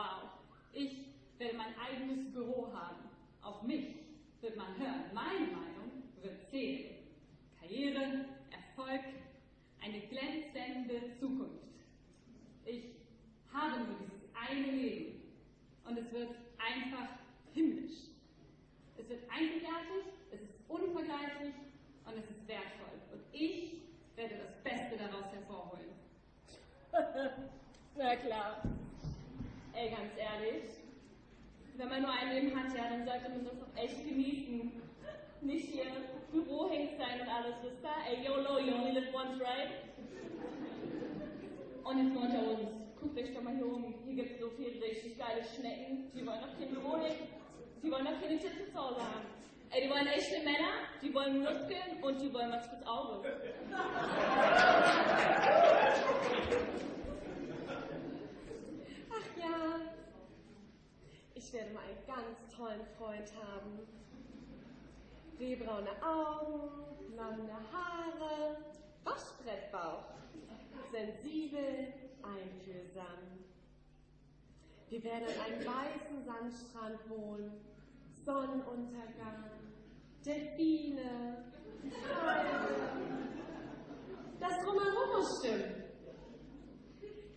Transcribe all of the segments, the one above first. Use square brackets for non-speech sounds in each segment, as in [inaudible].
Wow. Ich werde mein eigenes Büro haben. Auf mich wird man hören. Meine Meinung wird zählen. Karriere, Erfolg, eine glänzende Zukunft. Ich habe nur dieses eine Leben. Und es wird einfach himmlisch. Es wird einzigartig, es ist unvergleichlich und es ist wertvoll. Und ich werde das Beste daraus hervorholen. [laughs] Na klar. Ey, ganz ehrlich. Wenn man nur ein Leben hat, ja, dann sollte man das auch echt genießen. Nicht hier Büro hängt sein und alles, wisst ihr? Ey, YOLO, you only live once, right? Und jetzt mal unter uns. Guckt euch doch mal hier um. Hier gibt es so viele richtig geile Schnecken. Die wollen doch kein Büro hängen. Die wollen doch keine Titten zu Hause haben. Ey, die wollen echte Männer, die wollen Muskeln und die wollen was fürs Auge. Ach ja, ich werde mal einen ganz tollen Freund haben. Rehbraune Augen, blonde Haare, Waschbrettbauch, sensibel, einfühlsam. Wir werden an einem weißen Sandstrand wohnen, Sonnenuntergang, Delfine, Haie. Das Drumherum muss stimmen.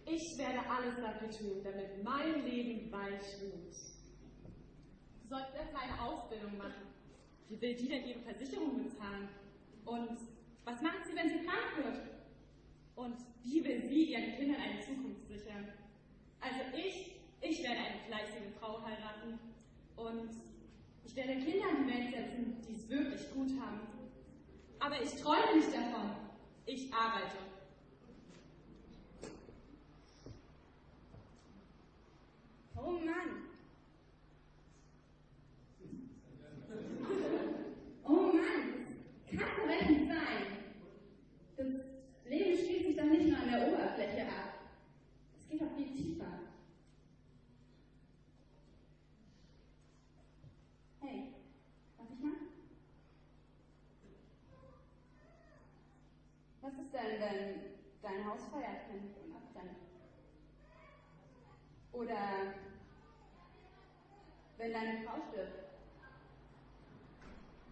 Ich werde alles dafür tun, damit mein Leben weich ruht. Solltest erstmal eine Ausbildung machen. Wie will die denn ihre Versicherung bezahlen? Und was macht sie, wenn sie krank wird? Und wie will sie ihren Kindern eine Zukunft sichern? Also ich, ich werde eine fleißige Frau heiraten und ich werde Kinder in die Welt setzen, die es wirklich gut haben. Aber ich träume nicht davon. Ich arbeite. Oh Mann. Oh Mann, das kann doch echt nicht sein. Das Leben spielt sich doch nicht nur an der Oberfläche ab. Es geht doch viel tiefer. Hey, darf ich mal? Was ist denn, wenn dein Haus Feuer fängt und abbrennt? Oder wenn deine Frau stirbt?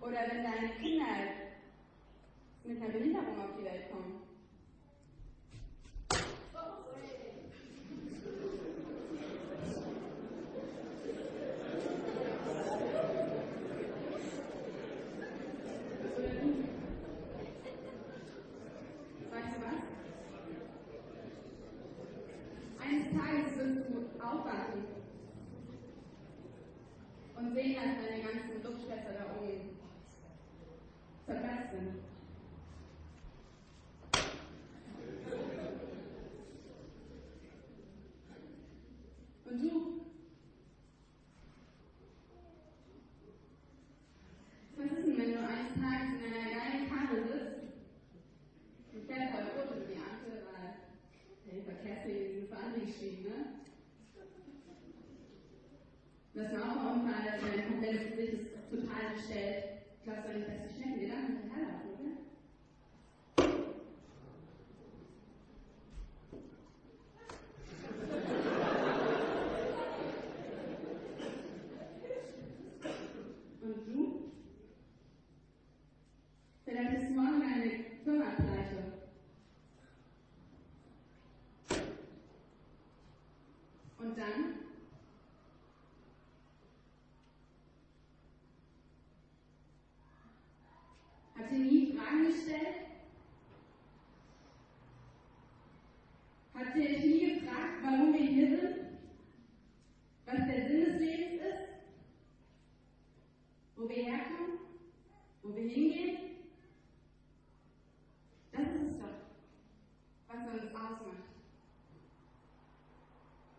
Oder wenn deine Kinder mit einer Behinderung auf die Welt kommen? Weißt du was? Eines Tages wirst du aufwachen und sehen, dass deine ganzen Luftschlösser da oben zerplatzt sind. Und du? Was ist denn, wenn du eines Tages in einer geilen Karre sitzt und fährt voll rot über die Ampel, weil hey, Verkehrsregeln sind für andere geschrieben, ne? Das Mauerunfall, dass dein komplettes Gesicht ist total gestellt. Glaubst du nicht, dass die Schnecken dir dann hinterherlaufen, oder? Gestellt? Habt ihr euch nie gefragt, warum wir hier sind? Was der Sinn des Lebens ist? Wo wir herkommen? Wo wir hingehen? Das ist es doch, was uns ausmacht.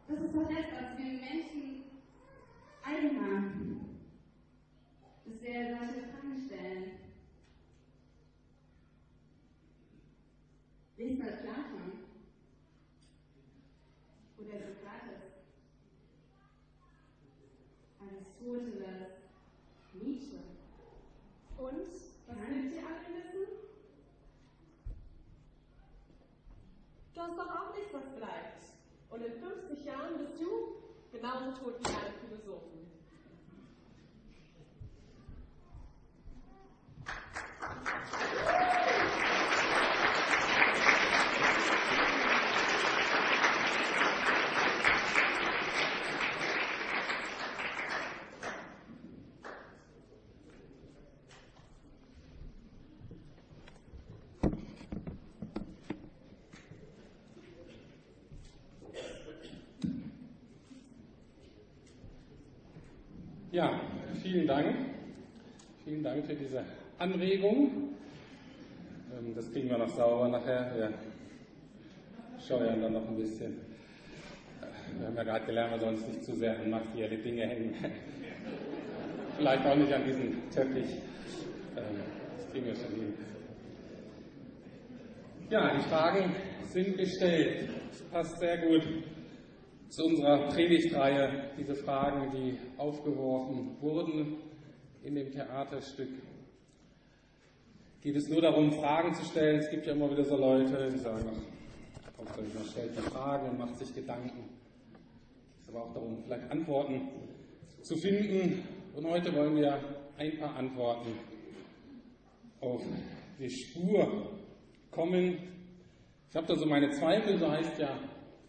Das ist doch das, was wir Menschen eigen haben. Dass wir solche Fragen stellen. Lies mal Platon. Oder Sokrates. Aristoteles. Nietzsche. Und? Was willst ihr alle wissen? Du hast doch auch nichts, was bleibt. Und in 50 Jahren bist du genauso tot wie alle Philosophen. Ja, vielen Dank. Vielen Dank für diese Anregung. Ähm, Das kriegen wir noch sauber nachher. Wir scheuern dann noch ein bisschen. Wir haben ja gerade gelernt, wir sollen uns nicht zu sehr an materielle Dinge hängen. [laughs] Vielleicht auch nicht an diesen Teppich. Ähm, Das kriegen wir schon hin. Ja, die Fragen sind gestellt. Das passt sehr gut zu unserer Predigtreihe, diese Fragen, die aufgeworfen wurden in dem Theaterstück. Geht es nur darum, Fragen zu stellen? Es gibt ja immer wieder so Leute, die sagen, ach, man stellt die Fragen und macht sich Gedanken. Es geht aber auch darum, vielleicht Antworten zu finden. Und heute wollen wir ein paar Antworten auf die Spur kommen. Ich habe da so meine Zweifel, so heißt ja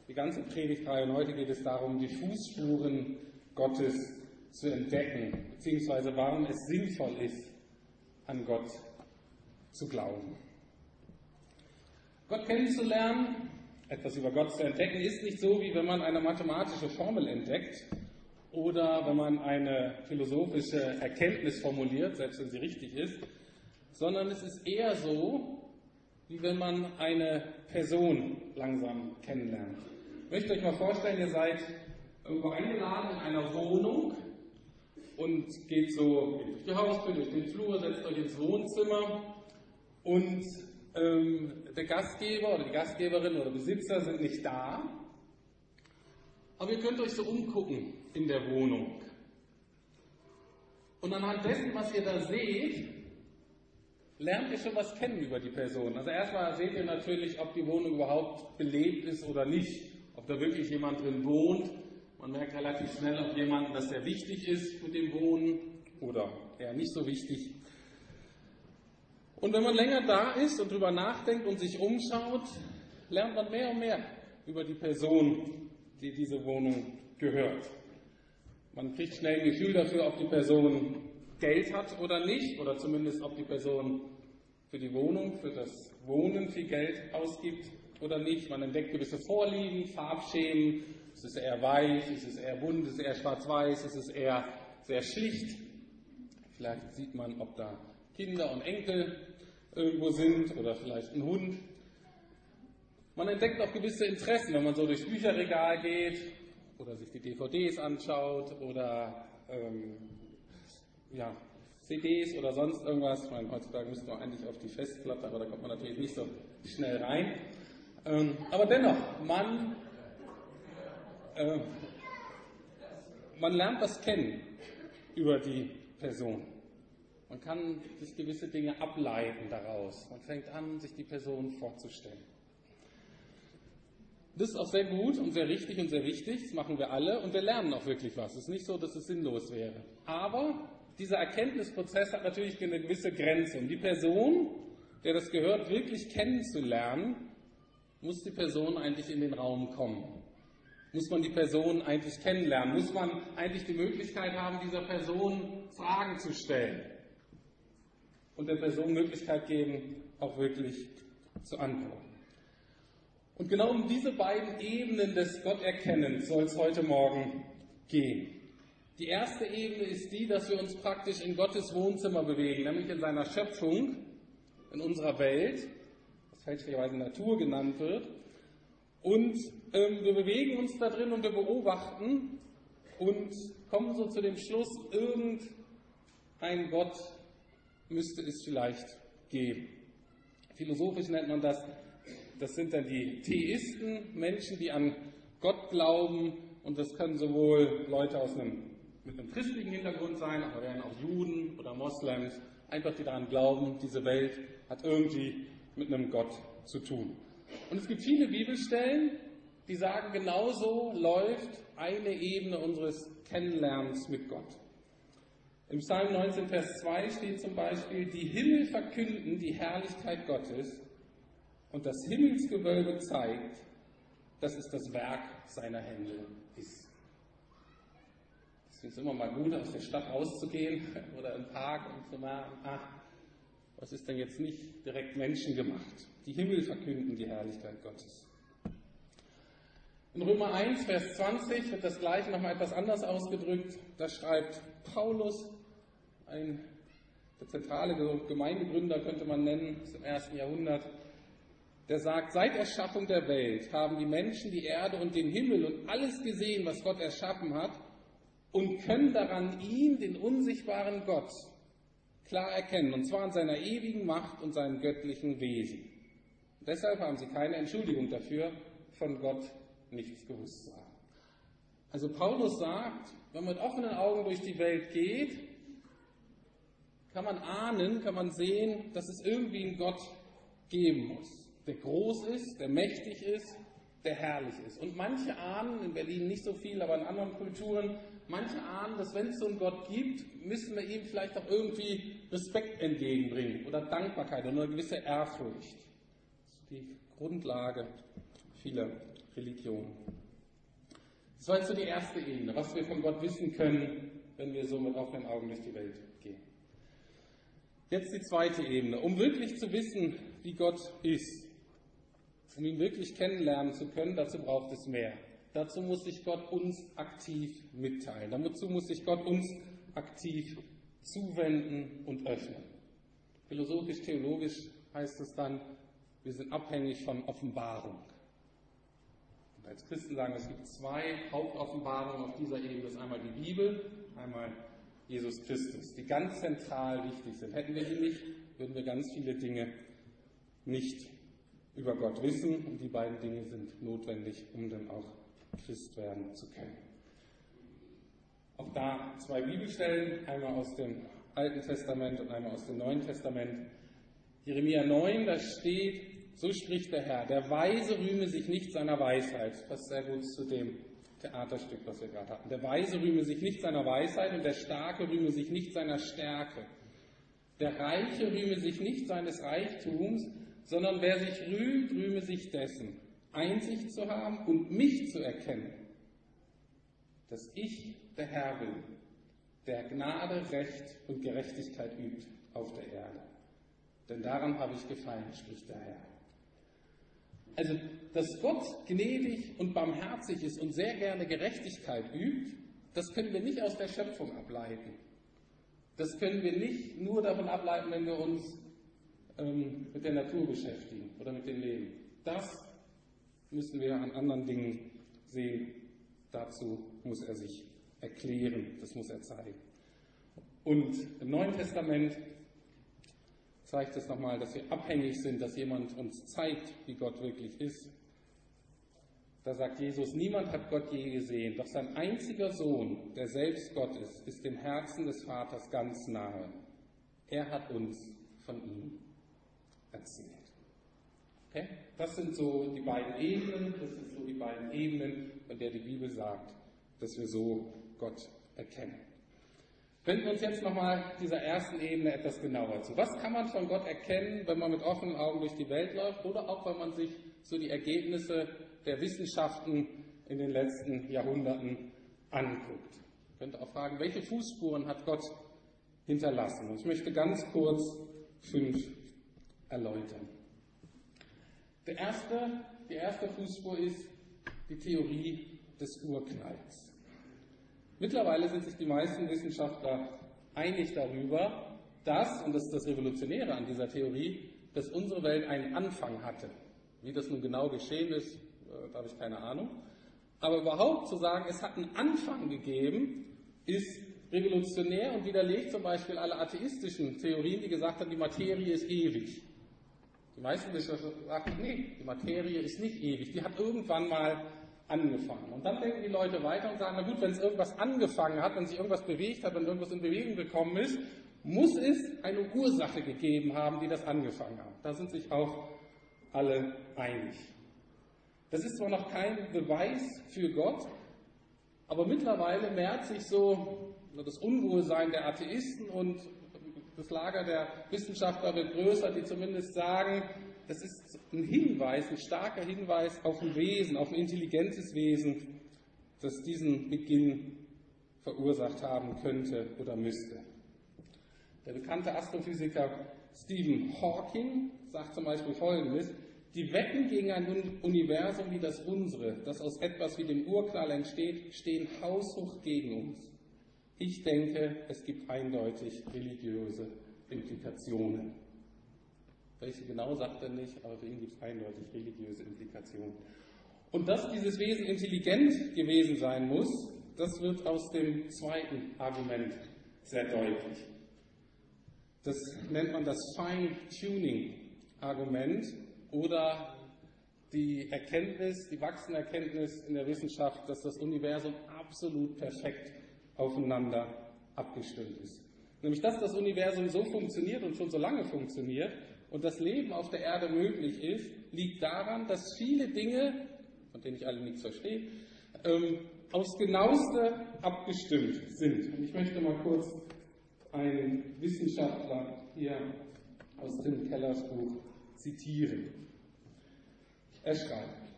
die ganze Predigtreihe. Und heute geht es darum, die Fußspuren Gottes zu entdecken, beziehungsweise warum es sinnvoll ist, an Gott zu glauben. Gott kennenzulernen, etwas über Gott zu entdecken, ist nicht so, wie wenn man eine mathematische Formel entdeckt oder wenn man eine philosophische Erkenntnis formuliert, selbst wenn sie richtig ist, sondern es ist eher so, wie wenn man eine Person langsam kennenlernt. Möchte euch mal vorstellen, ihr seid irgendwo eingeladen in einer Wohnung und geht so durch die Haustür, durch den Flur, setzt euch ins Wohnzimmer und ähm, der Gastgeber oder die Gastgeberin oder Besitzer sind nicht da. Aber ihr könnt euch so umgucken in der Wohnung. Und anhand dessen, was ihr da seht, lernt ihr schon was kennen über die Person. Also erstmal seht ihr natürlich, ob die Wohnung überhaupt belebt ist oder nicht, ob da wirklich jemand drin wohnt. Man merkt relativ schnell, ob jemand, das sehr wichtig ist mit dem Wohnen oder eher nicht so wichtig. Und wenn man länger da ist und drüber nachdenkt und sich umschaut, lernt man mehr und mehr über die Person, die diese Wohnung gehört. Man kriegt schnell ein Gefühl dafür, ob die Person Geld hat oder nicht, oder zumindest ob die Person für die Wohnung, für das Wohnen viel Geld ausgibt oder nicht. Man entdeckt gewisse Vorlieben, Farbschemen. Es ist eher weich, es ist eher bunt, es ist eher schwarz-weiß, es ist eher sehr schlicht. Vielleicht sieht man, ob da Kinder und Enkel irgendwo sind oder vielleicht ein Hund. Man entdeckt auch gewisse Interessen, wenn man so durchs Bücherregal geht oder sich die DVDs anschaut oder ähm, ja, CDs oder sonst irgendwas. Ich meine, heutzutage müsste man eigentlich auf die Festplatte, aber da kommt man natürlich nicht so schnell rein. Ähm, aber dennoch, man, äh, man lernt das kennen über die Person. Man kann sich gewisse Dinge ableiten daraus. Man fängt an, sich die Person vorzustellen. Das ist auch sehr gut und sehr richtig und sehr wichtig. Das machen wir alle und wir lernen auch wirklich was. Es ist nicht so, dass es sinnlos wäre. Aber dieser Erkenntnisprozess hat natürlich eine gewisse Grenze. Um die Person, der das gehört, wirklich kennenzulernen, muss die Person eigentlich in den Raum kommen. Muss man die Person eigentlich kennenlernen? Muss man eigentlich die Möglichkeit haben, dieser Person Fragen zu stellen? Und der Person Möglichkeit geben, auch wirklich zu antworten. Und genau um diese beiden Ebenen des Gotterkennens soll es heute Morgen gehen. Die erste Ebene ist die, dass wir uns praktisch in Gottes Wohnzimmer bewegen, nämlich in seiner Schöpfung, in unserer Welt, fälschlicherweise Natur genannt wird. Und ähm, wir bewegen uns da drin und wir beobachten und kommen so zu dem Schluss, irgendein Gott müsste es vielleicht geben. Philosophisch nennt man das, das sind dann die Theisten, Menschen, die an Gott glauben und das können sowohl Leute aus einem, mit einem christlichen Hintergrund sein, aber werden auch Juden oder Moslems, einfach die daran glauben, diese Welt hat irgendwie mit einem Gott zu tun. Und es gibt viele Bibelstellen, die sagen, genauso läuft eine Ebene unseres Kennenlernens mit Gott. Im Psalm 19, Vers 2 steht zum Beispiel, die Himmel verkünden die Herrlichkeit Gottes und das Himmelsgewölbe zeigt, dass es das Werk seiner Hände ist. Deswegen ist es immer mal gut, aus der Stadt rauszugehen [laughs] oder im Park und zu merken, ach, was ist denn jetzt nicht direkt menschengemacht? Die Himmel verkünden die Herrlichkeit Gottes. In Römer 1, Vers 20 wird das gleiche nochmal etwas anders ausgedrückt. Da schreibt Paulus, ein der zentrale Gemeindegründer könnte man nennen, im ersten Jahrhundert, der sagt, seit Erschaffung der Welt haben die Menschen die Erde und den Himmel und alles gesehen, was Gott erschaffen hat, und können daran ihn, den unsichtbaren Gott, klar erkennen, und zwar in seiner ewigen Macht und seinem göttlichen Wesen. Deshalb haben sie keine Entschuldigung dafür, von Gott nichts gewusst zu haben. Also Paulus sagt, wenn man mit offenen Augen durch die Welt geht, kann man ahnen, kann man sehen, dass es irgendwie einen Gott geben muss, der groß ist, der mächtig ist, der herrlich ist. Und manche ahnen, in Berlin nicht so viel, aber in anderen Kulturen, manche ahnen, dass wenn es so einen Gott gibt, müssen wir ihm vielleicht auch irgendwie Respekt entgegenbringen oder Dankbarkeit oder eine gewisse Ehrfurcht. Das ist die Grundlage vieler Religion. Das war jetzt so die erste Ebene, was wir von Gott wissen können, wenn wir so mit offenen Augen durch die Welt gehen. Jetzt die zweite Ebene. Um wirklich zu wissen, wie Gott ist, um ihn wirklich kennenlernen zu können, dazu braucht es mehr. Dazu muss sich Gott uns aktiv mitteilen. Dazu muss sich Gott uns aktiv zuwenden und öffnen. Philosophisch, theologisch heißt es dann, wir sind abhängig von Offenbarung. Und als Christen sagen, es gibt zwei Hauptoffenbarungen auf dieser Ebene. Das ist einmal die Bibel, einmal Jesus Christus, die ganz zentral wichtig sind. Hätten wir die nicht, würden wir ganz viele Dinge nicht über Gott wissen und die beiden Dinge sind notwendig, um dann auch Christ werden zu können. Auch da zwei Bibelstellen, einmal aus dem Alten Testament und einmal aus dem Neuen Testament. Jeremia 9, da steht, so spricht der Herr, der Weise rühme sich nicht seiner Weisheit. Passt sehr gut zu dem Theaterstück, was wir gerade hatten. Der Weise rühme sich nicht seiner Weisheit und der Starke rühme sich nicht seiner Stärke. Der Reiche rühme sich nicht seines Reichtums, sondern wer sich rühmt, rühme sich dessen, Einsicht zu haben und mich zu erkennen, dass ich der Herr bin, der Gnade, Recht und Gerechtigkeit übt auf der Erde. Denn daran habe ich gefallen, spricht der Herr. Also, dass Gott gnädig und barmherzig ist und sehr gerne Gerechtigkeit übt, das können wir nicht aus der Schöpfung ableiten. Das können wir nicht nur davon ableiten, wenn wir uns ähm, mit der Natur beschäftigen oder mit dem Leben. Das müssen wir an anderen Dingen sehen. Dazu muss er sich erklären, das muss er zeigen. Und im Neuen Testament zeigt es nochmal, dass wir abhängig sind, dass jemand uns zeigt, wie Gott wirklich ist. Da sagt Jesus, niemand hat Gott je gesehen, doch sein einziger Sohn, der selbst Gott ist, ist dem Herzen des Vaters ganz nahe. Er hat uns von ihm erzählt. Okay? Das sind so die beiden Ebenen, das sind so die beiden Ebenen, von der die Bibel sagt, dass wir so Gott erkennen. Wenden wir uns jetzt nochmal dieser ersten Ebene etwas genauer zu. Was kann man von Gott erkennen, wenn man mit offenen Augen durch die Welt läuft oder auch wenn man sich so die Ergebnisse der Wissenschaften in den letzten Jahrhunderten anguckt? Ich könnte auch fragen, welche Fußspuren hat Gott hinterlassen? Und ich möchte ganz kurz fünf erläutern. Der erste, die erste Fußspur ist die Theorie des Urknalls. Mittlerweile sind sich die meisten Wissenschaftler einig darüber, dass, und das ist das Revolutionäre an dieser Theorie, dass unsere Welt einen Anfang hatte. Wie das nun genau geschehen ist, äh, da habe ich keine Ahnung. Aber überhaupt zu sagen, es hat einen Anfang gegeben, ist revolutionär und widerlegt zum Beispiel alle atheistischen Theorien, die gesagt haben, die Materie ist ewig. Die meisten Wissenschaftler sagen, nee, die Materie ist nicht ewig, die hat irgendwann mal angefangen. Und dann denken die Leute weiter und sagen, na gut, wenn es irgendwas angefangen hat, wenn sich irgendwas bewegt hat, wenn irgendwas in Bewegung gekommen ist, muss es eine Ursache gegeben haben, die das angefangen hat. Da sind sich auch alle einig. Das ist zwar noch kein Beweis für Gott, aber mittlerweile mehrt sich so das Unwohlsein der Atheisten und das Lager der Wissenschaftler wird größer, die zumindest sagen, das ist ein Hinweis, ein starker Hinweis auf ein Wesen, auf ein intelligentes Wesen, das diesen Beginn verursacht haben könnte oder müsste. Der bekannte Astrophysiker Stephen Hawking sagt zum Beispiel Folgendes, die Wetten gegen ein Universum wie das unsere, das aus etwas wie dem Urknall entsteht, stehen haushoch gegen uns. Ich denke, es gibt eindeutig religiöse Implikationen. Welche genau sagt er nicht, aber für ihn gibt es eindeutig religiöse Implikationen. Und dass dieses Wesen intelligent gewesen sein muss, das wird aus dem zweiten Argument sehr deutlich. Das nennt man das Fine-Tuning-Argument oder die Erkenntnis, die wachsende Erkenntnis in der Wissenschaft, dass das Universum absolut perfekt aufeinander abgestimmt ist. Nämlich, dass das Universum so funktioniert und schon so lange funktioniert und das Leben auf der Erde möglich ist, liegt daran, dass viele Dinge, von denen ich alle nichts verstehe, ähm, aufs genaueste abgestimmt sind. Und ich möchte mal kurz einen Wissenschaftler hier aus Tim Kellers Buch zitieren. Er schreibt,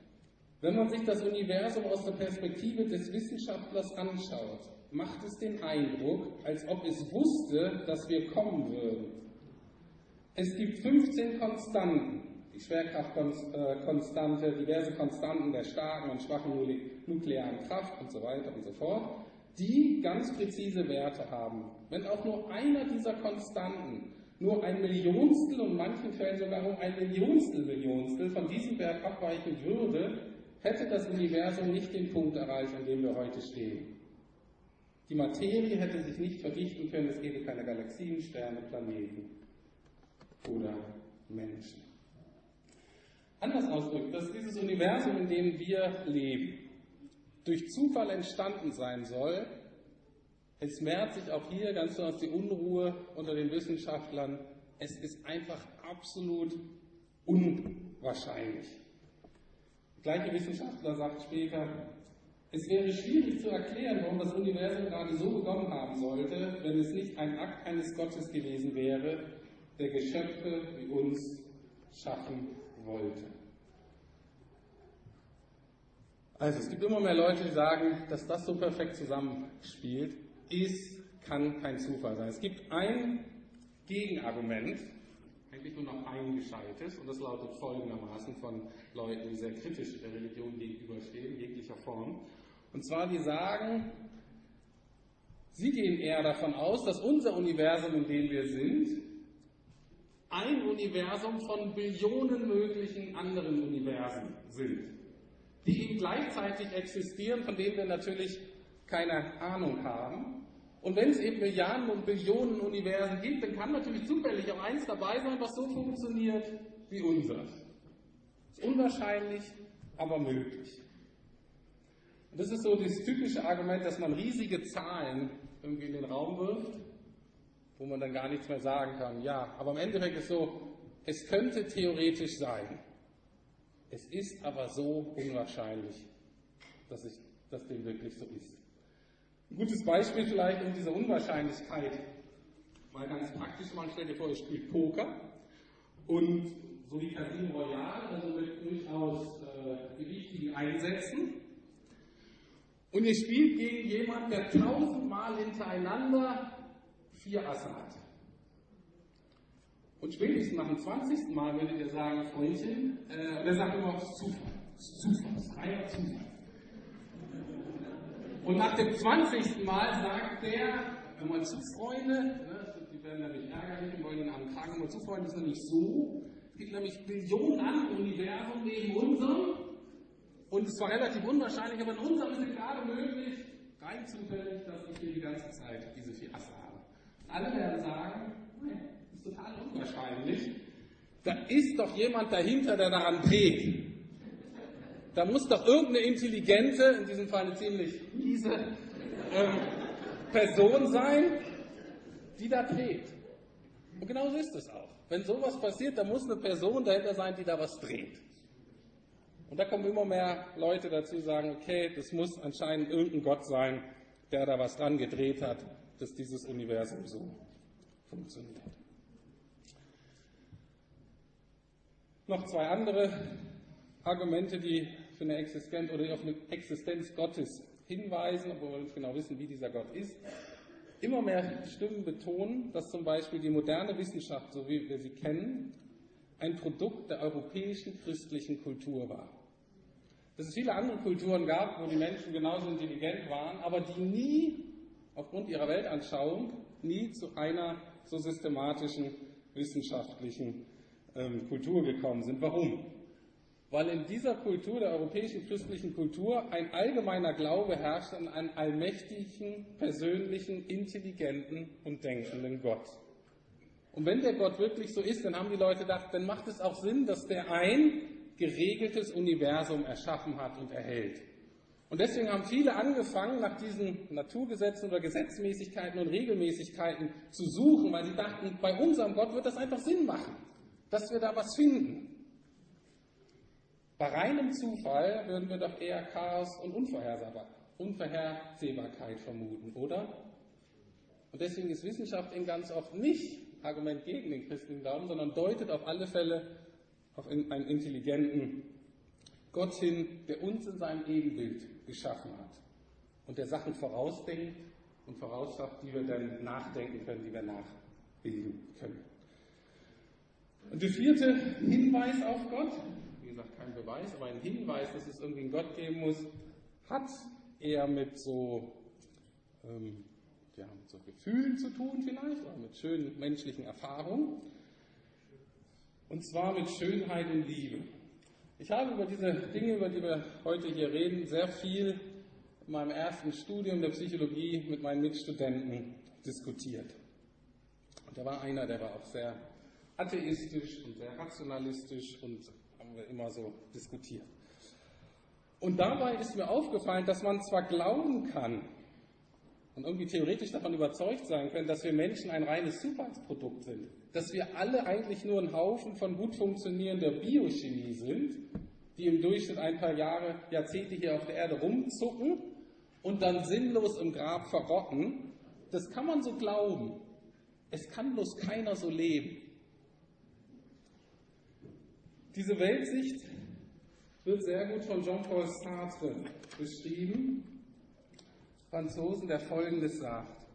wenn man sich das Universum aus der Perspektive des Wissenschaftlers anschaut, macht es den Eindruck, als ob es wusste, dass wir kommen würden. Es gibt 15 Konstanten, die Schwerkraftkonstante, diverse Konstanten der starken und schwachen nuklearen Kraft und so weiter und so fort, die ganz präzise Werte haben. Wenn auch nur einer dieser Konstanten nur ein Millionstel und in manchen Fällen sogar um ein Millionstel Millionstel von diesem Wert abweichen würde, hätte das Universum nicht den Punkt erreicht, an dem wir heute stehen. Die Materie hätte sich nicht verdichten können, es gäbe keine Galaxien, Sterne, Planeten oder Menschen. Anders ausgedrückt, dass dieses Universum, in dem wir leben, durch Zufall entstanden sein soll, es mehrt sich auch hier ganz besonders die Unruhe unter den Wissenschaftlern. Es ist einfach absolut unwahrscheinlich. Der gleiche Wissenschaftler sagt später, es wäre schwierig zu erklären, warum das Universum gerade so begonnen haben sollte, wenn es nicht ein Akt eines Gottes gewesen wäre, der Geschöpfe wie uns schaffen wollte. Also es gibt immer mehr Leute, die sagen, dass das so perfekt zusammenspielt, ist, kann kein Zufall sein. Es gibt ein Gegenargument, eigentlich nur noch ein gescheites, und das lautet folgendermaßen von Leuten, die sehr kritisch der Religion gegenüberstehen, jeglicher Form. Und zwar, die sagen, sie gehen eher davon aus, dass unser Universum, in dem wir sind, ein Universum von Billionen möglichen anderen Universen sind, die eben gleichzeitig existieren, von denen wir natürlich keine Ahnung haben. Und wenn es eben Milliarden und Billionen Universen gibt, dann kann natürlich zufällig auch eins dabei sein, was so funktioniert wie unser. Ist unwahrscheinlich, aber möglich. Und das ist so das typische Argument, dass man riesige Zahlen irgendwie in den Raum wirft, wo man dann gar nichts mehr sagen kann. Ja, aber im Endeffekt ist so, es könnte theoretisch sein. Es ist aber so unwahrscheinlich, dass, ich, dass dem wirklich so ist. Ein gutes Beispiel vielleicht um diese Unwahrscheinlichkeit mal ganz praktisch machen. Stell dir vor, ihr spielt Poker und so wie Casino Royale, also mit durchaus äh, gewichtigen Einsätzen. Und ihr spielt gegen jemanden, der tausendmal hintereinander vier Asse hat. Und spätestens nach dem 20. Mal werdet ihr sagen, Freundchen, äh, und sagt immer, es ist Zufall. Es ist Zufall, es ist reiner Zufall. Und nach dem 20. Mal sagt der, wenn man zu Freunde, ne, die werden nämlich ärgerlich und wollen den armen Kragen immer zu Freunde, ist nämlich so, es gibt nämlich Millionen andere Universen neben unserem und es war relativ unwahrscheinlich, aber in unserem ist es gerade möglich, rein zufällig, dass ich hier die ganze Zeit diese vier Asse habe. Und alle werden sagen, nein, das ist total unwahrscheinlich. Da ist doch jemand dahinter, der daran trägt. Da muss doch irgendeine intelligente, in diesem Fall eine ziemlich miese ähm, Person sein, die da trägt. Und genauso ist es auch. Wenn sowas passiert, dann muss eine Person dahinter sein, die da was dreht. Und da kommen immer mehr Leute dazu, sagen, okay, das muss anscheinend irgendein Gott sein, der da was dran gedreht hat, dass dieses Universum so funktioniert. Noch zwei andere Argumente, die für eine Existenz oder auf eine Existenz Gottes hinweisen, obwohl wir nicht genau wissen, wie dieser Gott ist. Immer mehr Stimmen betonen, dass zum Beispiel die moderne Wissenschaft, so wie wir sie kennen, ein Produkt der europäischen christlichen Kultur war. Dass es viele andere Kulturen gab, wo die Menschen genauso intelligent waren, aber die nie, aufgrund ihrer Weltanschauung, nie zu einer so systematischen wissenschaftlichen ähm, Kultur gekommen sind. Warum? Weil in dieser Kultur, der europäischen christlichen Kultur, ein allgemeiner Glaube herrscht an einen allmächtigen, persönlichen, intelligenten und denkenden Gott. Und wenn der Gott wirklich so ist, dann haben die Leute gedacht, dann macht es auch Sinn, dass der ein geregeltes Universum erschaffen hat und erhält. Und deswegen haben viele angefangen, nach diesen Naturgesetzen oder Gesetzmäßigkeiten und Regelmäßigkeiten zu suchen, weil sie dachten, bei unserem Gott wird das einfach Sinn machen, dass wir da was finden. Bei reinem Zufall würden wir doch eher Chaos und Unvorhersehbarkeit vermuten, oder? Und deswegen ist Wissenschaft eben ganz oft nicht Argument gegen den christlichen Glauben, sondern deutet auf alle Fälle auf einen intelligenten Gott hin, der uns in seinem Ebenbild geschaffen hat und der Sachen vorausdenkt und vorausschafft, die wir dann nachdenken können, die wir nachbilden können. Und der vierte Hinweis auf Gott, gesagt kein Beweis, aber ein Hinweis, dass es irgendwie einen Gott geben muss, hat eher mit so, ähm, ja, mit so Gefühlen zu tun vielleicht, oder mit schönen menschlichen Erfahrungen. Und zwar mit Schönheit und Liebe. Ich habe über diese Dinge, über die wir heute hier reden, sehr viel in meinem ersten Studium der Psychologie mit meinen Mitstudenten diskutiert. Und da war einer, der war auch sehr atheistisch und sehr rationalistisch und wir immer so diskutiert. Und dabei ist mir aufgefallen, dass man zwar glauben kann und irgendwie theoretisch davon überzeugt sein können, dass wir Menschen ein reines Zufallsprodukt sind, dass wir alle eigentlich nur ein Haufen von gut funktionierender Biochemie sind, die im Durchschnitt ein paar Jahre, Jahrzehnte hier auf der Erde rumzucken und dann sinnlos im Grab verrotten, das kann man so glauben. Es kann bloß keiner so leben. Diese Weltsicht wird sehr gut von Jean-Paul Sartre beschrieben, Franzosen, der Folgendes sagt.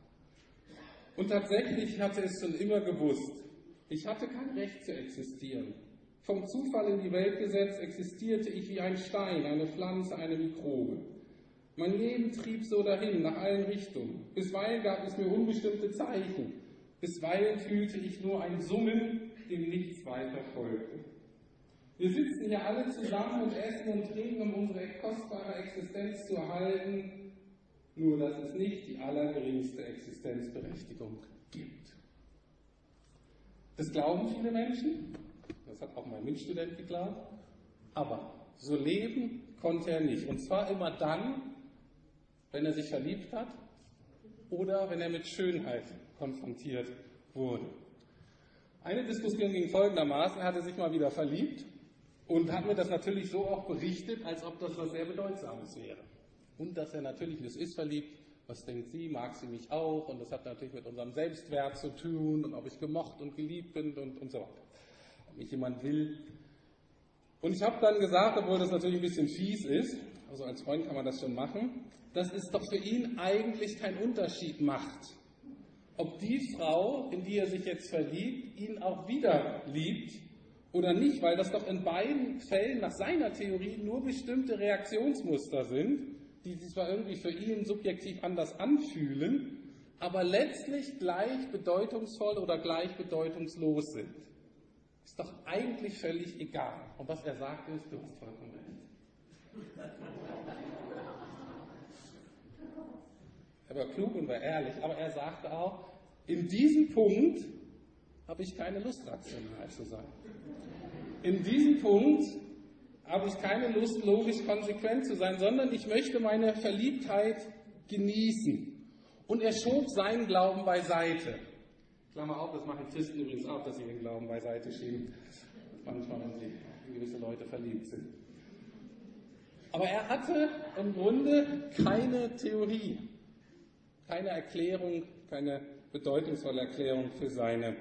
Und tatsächlich hatte es schon immer gewusst, ich hatte kein Recht zu existieren. Vom Zufall in die Welt gesetzt existierte ich wie ein Stein, eine Pflanze, eine Mikrobe. Mein Leben trieb so dahin, nach allen Richtungen. Bisweilen gab es mir unbestimmte Zeichen. Bisweilen fühlte ich nur ein Summen, dem nichts weiter folgte. Wir sitzen hier alle zusammen und essen und trinken, um unsere kostbare Existenz zu erhalten, nur dass es nicht die allergeringste Existenzberechtigung gibt. Das glauben viele Menschen, das hat auch mein Mitstudent geglaubt, aber so leben konnte er nicht. Und zwar immer dann, wenn er sich verliebt hat oder wenn er mit Schönheit konfrontiert wurde. Eine Diskussion ging folgendermaßen, er hatte sich mal wieder verliebt und hat mir das natürlich so auch berichtet, als ob das was sehr Bedeutsames wäre. Und dass er natürlich, das ist verliebt, was denkt sie, mag sie mich auch? Und das hat natürlich mit unserem Selbstwert zu tun und ob ich gemocht und geliebt bin und, und so weiter. Ob mich jemand will. Und ich habe dann gesagt, obwohl das natürlich ein bisschen fies ist, also als Freund kann man das schon machen, dass es doch für ihn eigentlich keinen Unterschied macht, ob die Frau, in die er sich jetzt verliebt, ihn auch wieder liebt oder nicht, weil das doch in beiden Fällen nach seiner Theorie nur bestimmte Reaktionsmuster sind, die sich zwar irgendwie für ihn subjektiv anders anfühlen, aber letztlich gleich bedeutungsvoll oder gleich bedeutungslos sind. Ist doch eigentlich völlig egal. Und was er sagt ist, du hast vollkommen recht. Er war klug und war ehrlich, aber er sagte auch, in diesem Punkt habe ich keine Lust, rational zu sein. In diesem Punkt habe ich keine Lust, logisch konsequent zu sein, sondern ich möchte meine Verliebtheit genießen. Und er schob seinen Glauben beiseite. Klammer auf, das machen Christen übrigens auch, dass sie ihren Glauben beiseite schieben. Manchmal, wenn sie in gewisse Leute verliebt sind. Aber er hatte im Grunde keine Theorie, keine Erklärung, keine bedeutungsvolle Erklärung für, seine,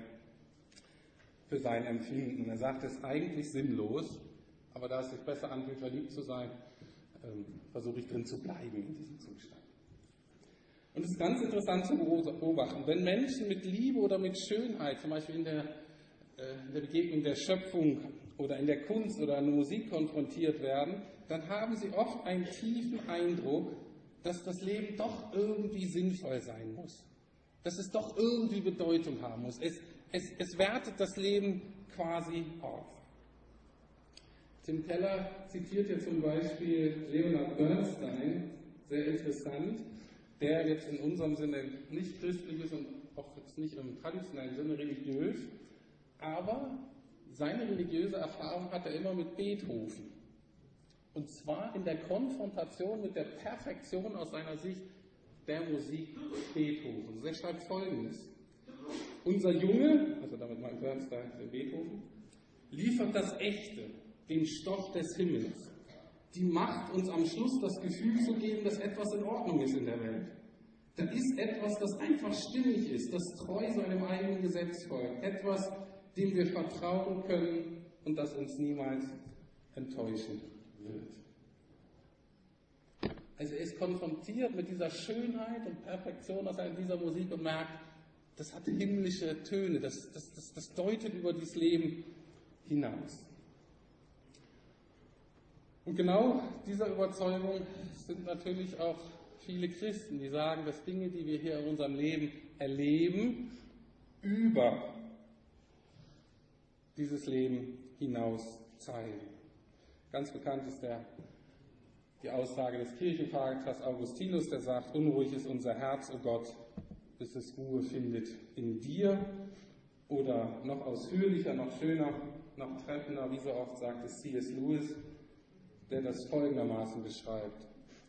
für sein Empfinden. Er sagt, es ist eigentlich sinnlos, aber da es sich besser anfühlt, verliebt zu sein, ähm, versuche ich drin zu bleiben in diesem Zustand. Und es ist ganz interessant zu beobachten, wenn Menschen mit Liebe oder mit Schönheit, zum Beispiel in der, äh, in der Begegnung der Schöpfung oder in der Kunst oder in der Musik konfrontiert werden, dann haben sie oft einen tiefen Eindruck, dass das Leben doch irgendwie sinnvoll sein muss. Dass es doch irgendwie Bedeutung haben muss. Es, es, es wertet das Leben quasi auf. Tim Keller zitiert hier zum Beispiel Leonard Bernstein, sehr interessant, der jetzt in unserem Sinne nicht christlich ist und auch jetzt nicht im traditionellen Sinne religiös, aber seine religiöse Erfahrung hat er immer mit Beethoven. Und zwar in der Konfrontation mit der Perfektion aus seiner Sicht der Musik Beethovens. Er schreibt folgendes. Unser Junge, also damit meint Bernstein Beethoven, liefert das Echte, den Stoff des Himmels die Macht, uns am Schluss das Gefühl zu geben, dass etwas in Ordnung ist in der Welt. Da ist etwas, das einfach stimmig ist, das treu seinem eigenen Gesetz folgt. Etwas, dem wir vertrauen können und das uns niemals enttäuschen wird. Also er ist konfrontiert mit dieser Schönheit und Perfektion aus dieser Musik und merkt, das hat himmlische Töne, das, das, das, das deutet über dieses Leben hinaus. Und genau dieser Überzeugung sind natürlich auch viele Christen, die sagen, dass Dinge, die wir hier in unserem Leben erleben, über dieses Leben hinaus zeigen. Ganz bekannt ist der, die Aussage des Kirchenvaters Augustinus, der sagt, unruhig ist unser Herz, o oh Gott, bis es Ruhe findet in dir. Oder noch ausführlicher, noch schöner, noch treffender, wie so oft sagt es C.S. Lewis, der das folgendermaßen beschreibt.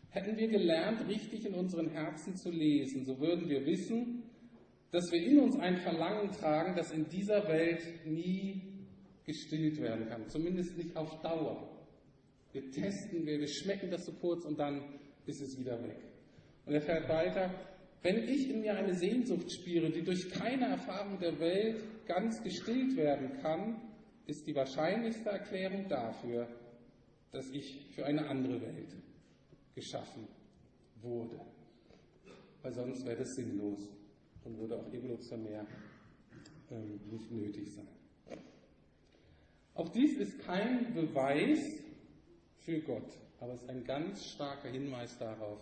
Hätten wir gelernt, richtig in unseren Herzen zu lesen, so würden wir wissen, dass wir in uns ein Verlangen tragen, das in dieser Welt nie gestillt werden kann, zumindest nicht auf Dauer. Wir testen, wir, wir schmecken das so kurz und dann ist es wieder weg. Und er fährt weiter, wenn ich in mir eine Sehnsucht spüre, die durch keine Erfahrung der Welt ganz gestillt werden kann, ist die wahrscheinlichste Erklärung dafür, dass ich für eine andere Welt geschaffen wurde. Weil sonst wäre das sinnlos und würde auch evolutionär ähm, nicht nötig sein. Auch dies ist kein Beweis für Gott, aber es ist ein ganz starker Hinweis darauf,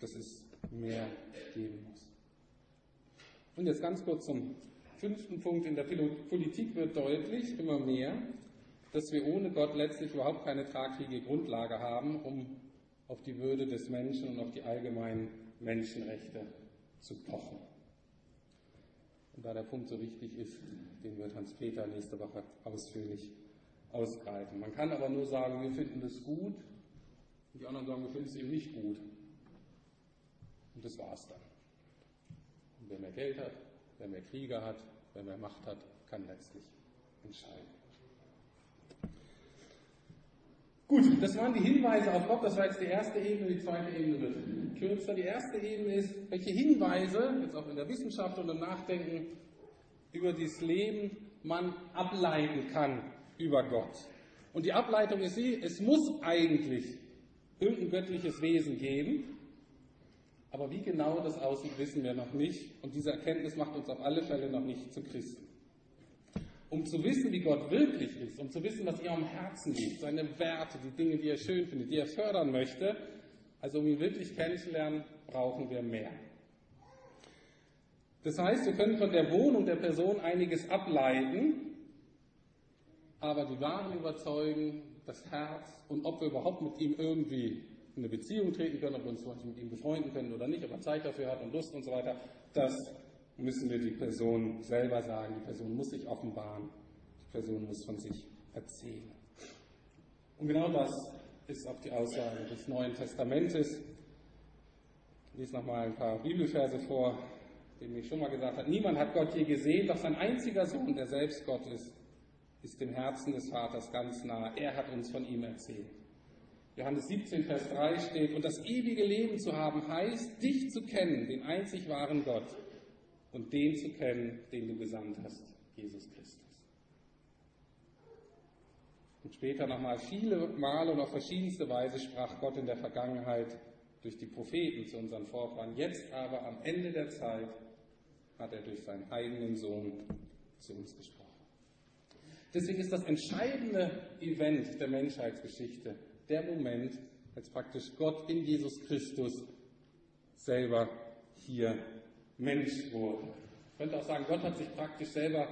dass es mehr geben muss. Und jetzt ganz kurz zum fünften Punkt. In der Politik wird deutlich, immer mehr, dass wir ohne Gott letztlich überhaupt keine tragfähige Grundlage haben, um auf die Würde des Menschen und auf die allgemeinen Menschenrechte zu pochen. Und da der Punkt so wichtig ist, den wird Hans-Peter nächste Woche ausführlich ausgreifen. Man kann aber nur sagen, wir finden das gut, und die anderen sagen, wir finden es eben nicht gut. Und das war's dann. Und wer mehr Geld hat, wer mehr Krieger hat, wer mehr Macht hat, kann letztlich entscheiden. Gut, das waren die Hinweise auf Gott, das war jetzt die erste Ebene, die zweite Ebene wird kürzer. Die erste Ebene ist, welche Hinweise, jetzt auch in der Wissenschaft und im Nachdenken über dieses Leben man ableiten kann über Gott. Und die Ableitung ist sie, es muss eigentlich irgendein göttliches Wesen geben, Aber wie genau das aussieht, wissen wir noch nicht. Und diese Erkenntnis macht uns auf alle Fälle noch nicht zu Christen. Um zu wissen, wie Gott wirklich ist, um zu wissen, was ihm am Herzen liegt, seine Werte, die Dinge, die er schön findet, die er fördern möchte, also um ihn wirklich kennenzulernen, brauchen wir mehr. Das heißt, wir können von der Wohnung der Person einiges ableiten, aber die wahren Überzeugen, das Herz und ob wir überhaupt mit ihm irgendwie eine Beziehung treten können, ob wir uns mit ihm befreunden können oder nicht, ob er Zeit dafür hat und Lust und so weiter, das müssen wir die Person selber sagen. Die Person muss sich offenbaren, die Person muss von sich erzählen. Und genau das ist auch die Aussage des Neuen Testamentes. Ich lese nochmal ein paar Bibelverse vor, dem ich schon mal gesagt habe. Niemand hat Gott je gesehen, doch sein einziger Sohn, der selbst Gott ist, ist dem Herzen des Vaters ganz nah. Er hat uns von ihm erzählt. Johannes 17, Vers 3 steht, und das ewige Leben zu haben heißt, dich zu kennen, den einzig wahren Gott, und den zu kennen, den du gesandt hast, Jesus Christus. Und später nochmal viele Male und auf verschiedenste Weise sprach Gott in der Vergangenheit durch die Propheten zu unseren Vorfahren. Jetzt aber am Ende der Zeit hat er durch seinen eigenen Sohn zu uns gesprochen. Deswegen ist das entscheidende Event der Menschheitsgeschichte der Moment, als praktisch Gott in Jesus Christus selber hier Mensch wurde. Ich könnte auch sagen, Gott hat sich praktisch selber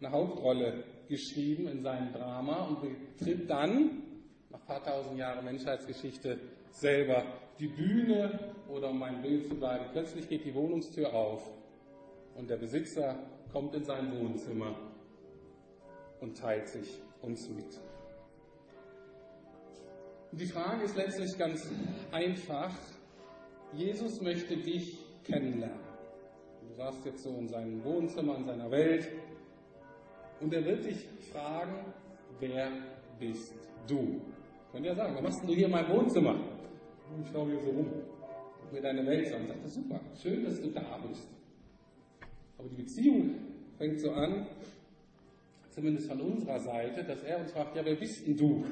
eine Hauptrolle geschrieben in seinem Drama und betritt dann, nach ein paar tausend Jahren Menschheitsgeschichte, selber die Bühne oder um mein Bild zu bleiben, plötzlich geht die Wohnungstür auf und der Besitzer kommt in sein Wohnzimmer und teilt sich uns mit. Und die Frage ist letztlich ganz einfach. Jesus möchte dich kennenlernen. Du saßt jetzt so in seinem Wohnzimmer, in seiner Welt und er wird dich fragen, wer bist du? Könnt ihr sagen, was machst du hier in meinem Wohnzimmer? Ich schaue hier so rum, mir deine Welt an und sagte, super, schön, dass du da bist. Aber die Beziehung fängt so an, zumindest von unserer Seite, dass er uns fragt, ja, wer bist denn du?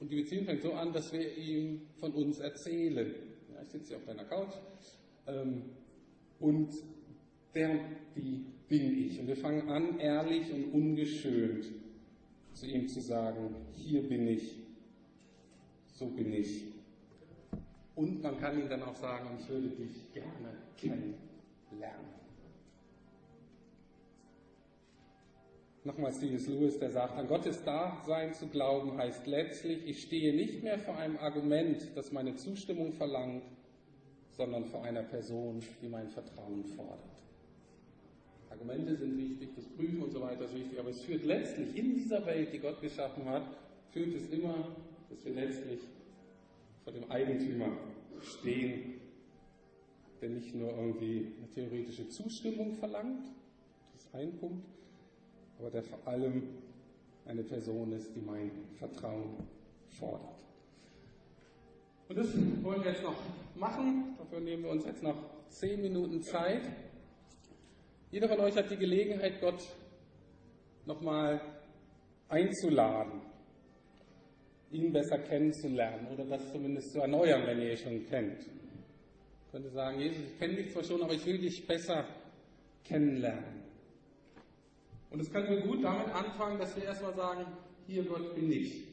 Und die Beziehung fängt so an, dass wir ihm von uns erzählen. Ja, ich sitze hier auf deiner Couch ähm, und der die bin ich. Und wir fangen an, ehrlich und ungeschönt zu ihm zu sagen, hier bin ich, so bin ich. Und man kann ihm dann auch sagen, ich würde dich gerne kennenlernen. Nochmal C.S. Lewis, der sagt, an Gottes Dasein zu glauben heißt letztlich, ich stehe nicht mehr vor einem Argument, das meine Zustimmung verlangt, sondern vor einer Person, die mein Vertrauen fordert. Argumente sind wichtig, das Prüfen und so weiter ist wichtig, aber es führt letztlich in dieser Welt, die Gott geschaffen hat, führt es immer, dass wir letztlich vor dem Eigentümer stehen, der nicht nur irgendwie eine theoretische Zustimmung verlangt, das ist ein Punkt, aber der vor allem eine Person ist, die mein Vertrauen fordert. Und das wollen wir jetzt noch machen. Dafür nehmen wir uns jetzt noch zehn Minuten Zeit. Jeder von euch hat die Gelegenheit, Gott nochmal einzuladen, ihn besser kennenzulernen oder das zumindest zu erneuern, wenn ihr ihn schon kennt. Ich könnte sagen, Jesus, ich kenne dich zwar schon, aber ich will dich besser kennenlernen. Und es können wir gut damit anfangen, dass wir erstmal sagen, hier Gott bin ich.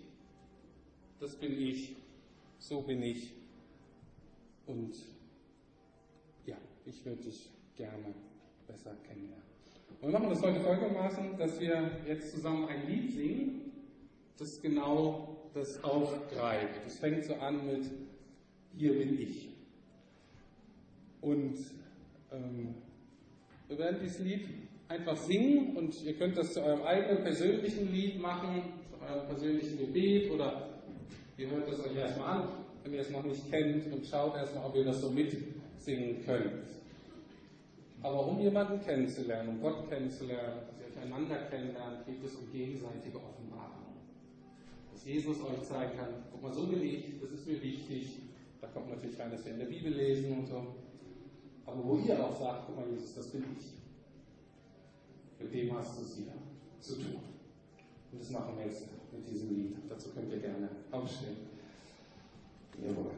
Das bin ich. So bin ich. Und ja, ich würde dich gerne besser kennenlernen. Und wir machen das heute folgendermaßen, dass wir jetzt zusammen ein Lied singen, das genau das aufgreift. Es fängt so an mit Hier bin ich. Und ähm, wir werden dieses Lied einfach singen und ihr könnt das zu eurem eigenen persönlichen Lied machen, zu eurem persönlichen Gebet oder ihr hört das euch erstmal an, wenn ihr es noch nicht kennt und schaut erstmal, ob ihr das so mitsingen könnt. Aber um jemanden kennenzulernen, um Gott kennenzulernen, dass ihr euch einander kennenlernt, geht es um gegenseitige Offenbarung. Dass Jesus euch zeigen kann, guck mal, so bin ich, das ist mir wichtig. Da kommt natürlich rein, dass wir in der Bibel lesen und so. Aber wo ihr auch sagt, guck mal, Jesus, das bin ich. Mit dem hast du es wieder zu tun. Und das machen wir jetzt mit diesem Lied. Dazu könnt ihr gerne aufstehen. Ihr wollt.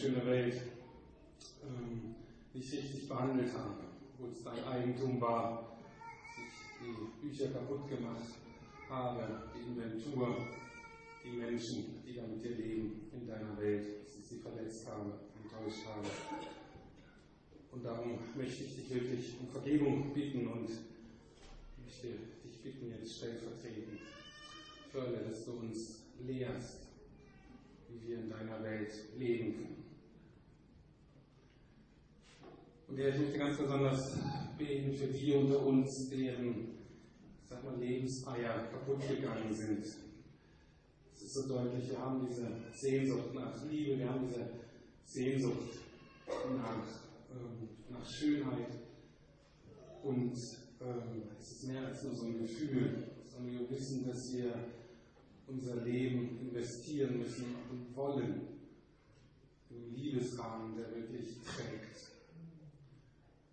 Schöne Welt ähm, nicht richtig behandelt habe, wo es dein Eigentum war, dass ich die Bücher kaputt gemacht habe, die Inventur, die Menschen, die da mit dir leben in deiner Welt, dass ich sie verletzt habe, enttäuscht habe. Und darum möchte ich dich wirklich um Vergebung bitten und möchte dich bitten, jetzt stellvertretend, Förde, dass du uns lehrst, wie wir in deiner Welt leben können. Und Herr, ich möchte ganz besonders beten für die unter uns, deren sag mal, Lebenseier kaputt gegangen sind. Es ist so deutlich, wir haben diese Sehnsucht nach Liebe, wir haben diese Sehnsucht nach, ähm, nach Schönheit. Und ähm, es ist mehr als nur so ein Gefühl, sondern wir wissen, dass wir unser Leben investieren müssen und wollen einen Liebesrahmen, der wirklich trägt.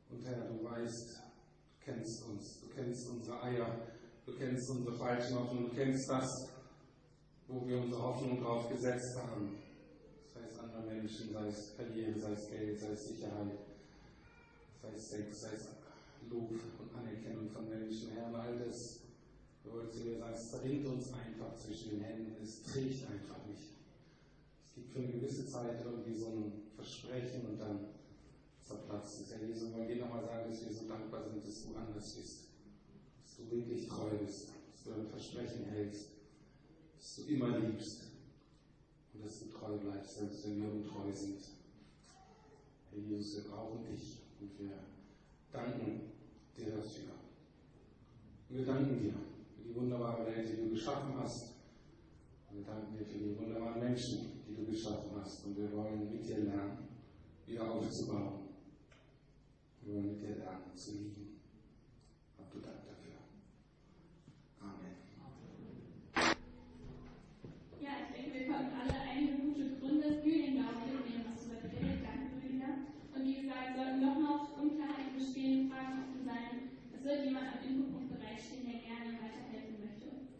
Und Herr, du weißt, du kennst uns, du kennst unsere Eier, du kennst unsere falschen Hoffnungen, du kennst das, wo wir unsere Hoffnung drauf gesetzt haben. Sei es andere Menschen, sei es Karriere, sei es Geld, sei es Sicherheit, sei es Sex, sei es Lob und Anerkennung von Menschen. Herr, und all das, du wolltest dir sagen, es zerringt uns einfach zwischen den Händen, es trägt einfach nicht. Es gibt für eine gewisse Zeit irgendwie so ein Versprechen und dann zerplatzt es. Herr Jesus, wollen wir nochmal sagen, dass wir so dankbar sind, dass du anders bist. Dass du wirklich treu bist, dass du dein Versprechen hältst, dass du immer liebst und dass du treu bleibst, selbst wenn wir untreu sind. Herr Jesus, wir brauchen dich und wir danken dir dafür. Und wir danken dir für die wunderbare Welt, die du geschaffen hast. Wir danken dir für die wunderbaren Menschen, die du geschaffen hast. Und wir wollen mit dir lernen, wieder aufzubauen. Wir wollen mit dir lernen zu lieben. Hab du Dank dafür. Amen. Ja, ich denke, wir konnten alle einige gute Gründe für den Glauben nehmen, was du erzählt. Danke, Julia. Und wie gesagt, sollten doch noch Unklarheiten bestehen, Fragen offen sein. Es wird jemand am Infopunkt bereitstehen, der gerne weiterhelfen möchte.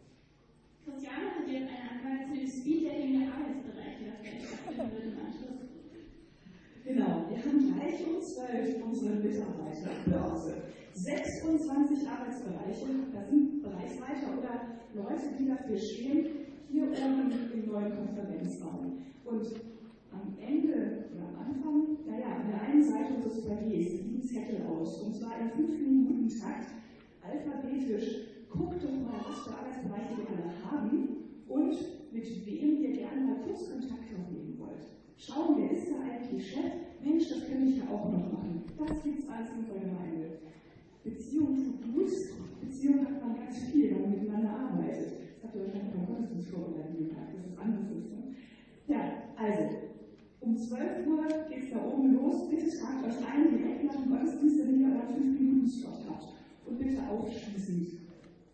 Christiane hat jetzt eine Anfrage zu dem Speed-Dating der Arbeitsbereiche, das gleich stattfinden wird im Anschluss. Genau, wir haben gleich um 12 unsere Mitarbeiterbörse. 26 Arbeitsbereiche, das sind Bereichsleiter oder Leute, die dafür stehen, hier oben im neuen Konferenzraum. Und am Ende oder am Anfang, naja, an der einen Seite unseres Foyers liegen Zettel aus, und zwar in 5 Minuten Takt, alphabetisch. Guckt doch mal, was für Arbeitsbereiche wir alle haben und mit wem ihr gerne mal kurz Kontakt aufnehmen wollt. Schauen, wer ist da eigentlich Chef? Mensch, das könnte ich ja auch noch machen. Das gibt's alles in unserer Gemeinde. Beziehung tut gut. Also, um 12 Uhr geht es da oben los. Bitte tragt euch ein, direkt nach dem Gottesdienst, wenn ihr euren 5 Minuten Slot habt. Und bitte aufschließend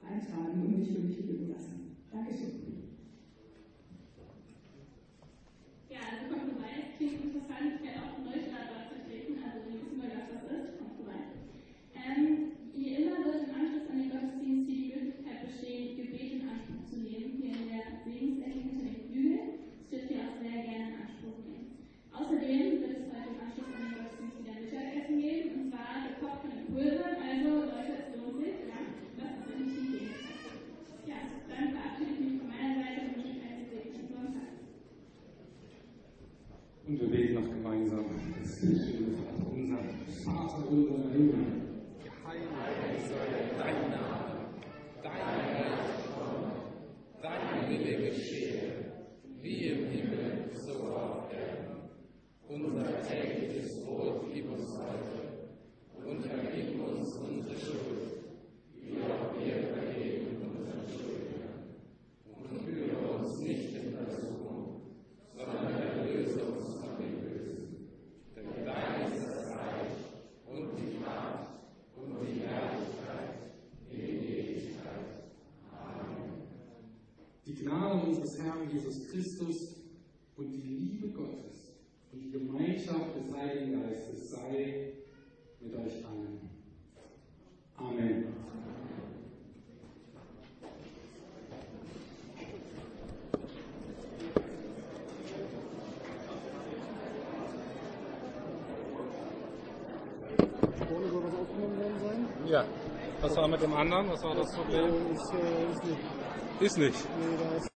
eintragen und nicht für mich liegen lassen. Dankeschön. Ja, also kommt vorbei. Klingt interessant. Ich werde auch einen Neustart dort vertreten. Also, wir wissen mal, was das ist. Kommt vorbei. Ähm, wie immer wird im Anschluss an den Gottesdienst hier die Möglichkeit bestehen, Gebet in Anspruch zu nehmen. Hier in der Segensecke hinter dem Flügel. Das dürft ihr auch sehr gerne in Anspruch nehmen. Außerdem wird es heute im Anschluss an den Gottesdienst wieder Mittagessen geben. Und zwar gekocht von den Pulvern. Also, Leute, es lohnt sich. Ja, das ist definitiv gehen. Ja, dann verabschiede ich mich von meiner Seite und wünsche euch einen gesegneten Sonntag. Und wir beten noch gemeinsam. Das ist der schöne Vater unser. Vater unser im Himmel. Geheiligt sei dein Name. Dein Reich komme. Dein Wille geschehe. Wie im Himmel, so auf Erden. Unser tägliches Brot gib uns heute. Und vergib uns unsere Schuld. Wie auch wir vergeben unseren Schuldigern. Und führe uns nicht in Versuchung, sondern erlöse uns von dem Bösen. Denn dein ist das Reich und die Macht und die Herrlichkeit in Ewigkeit. Amen. Die Gnade unseres Herrn Jesus Christus und die Liebe Gottes und die Gemeinschaft des Heiligen Geistes sei mit euch allen. Amen. Vorne soll was aufgenommen worden sein? Ja. Was war mit dem anderen? Was war das Problem? Ist, äh, ist nicht. Ist nicht.